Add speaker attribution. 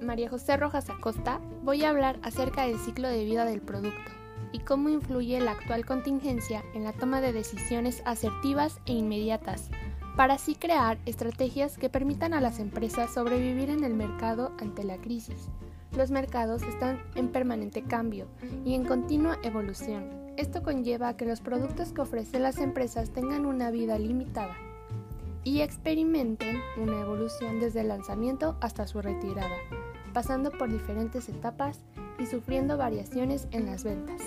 Speaker 1: María José Rojas Acosta, voy a hablar acerca del ciclo de vida del producto y cómo influye la actual contingencia en la toma de decisiones asertivas e inmediatas, para así crear estrategias que permitan a las empresas sobrevivir en el mercado ante la crisis. Los mercados están en permanente cambio y en continua evolución. Esto conlleva a que los productos que ofrecen las empresas tengan una vida limitada y experimenten una evolución desde el lanzamiento hasta su retirada, pasando por diferentes etapas y sufriendo variaciones en las ventas.